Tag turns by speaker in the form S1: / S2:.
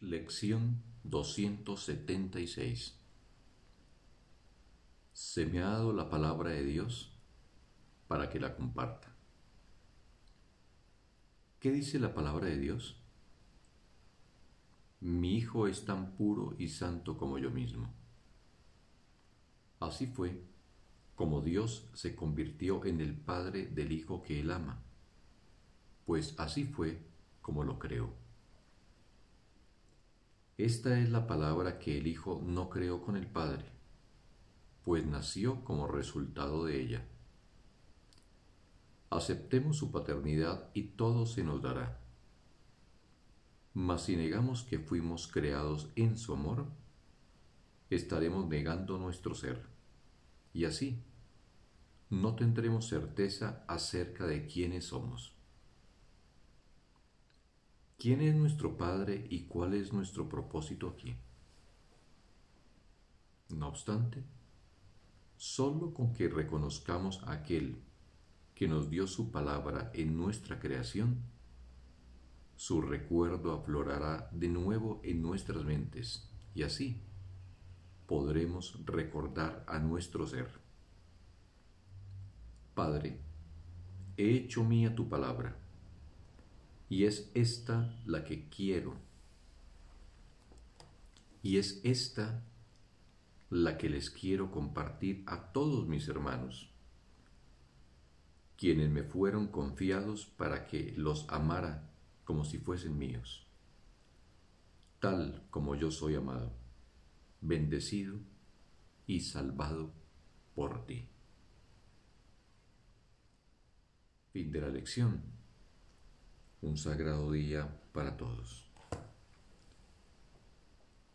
S1: Lección 276 Se me ha dado la palabra de Dios para que la comparta. ¿Qué dice la palabra de Dios? Mi Hijo es tan puro y santo como yo mismo. Así fue como Dios se convirtió en el Padre del Hijo que Él ama, pues así fue como lo creó. Esta es la palabra que el Hijo no creó con el Padre, pues nació como resultado de ella. Aceptemos su paternidad y todo se nos dará. Mas si negamos que fuimos creados en su amor, estaremos negando nuestro ser, y así no tendremos certeza acerca de quiénes somos. ¿Quién es nuestro Padre y cuál es nuestro propósito aquí? No obstante, solo con que reconozcamos a aquel que nos dio su palabra en nuestra creación, su recuerdo aflorará de nuevo en nuestras mentes y así podremos recordar a nuestro ser. Padre, he hecho mía tu palabra y es esta la que quiero. Y es esta la que les quiero compartir a todos mis hermanos, quienes me fueron confiados para que los amara como si fuesen míos, tal como yo soy amado, bendecido y salvado por ti. Fin de la lección un sagrado día para todos.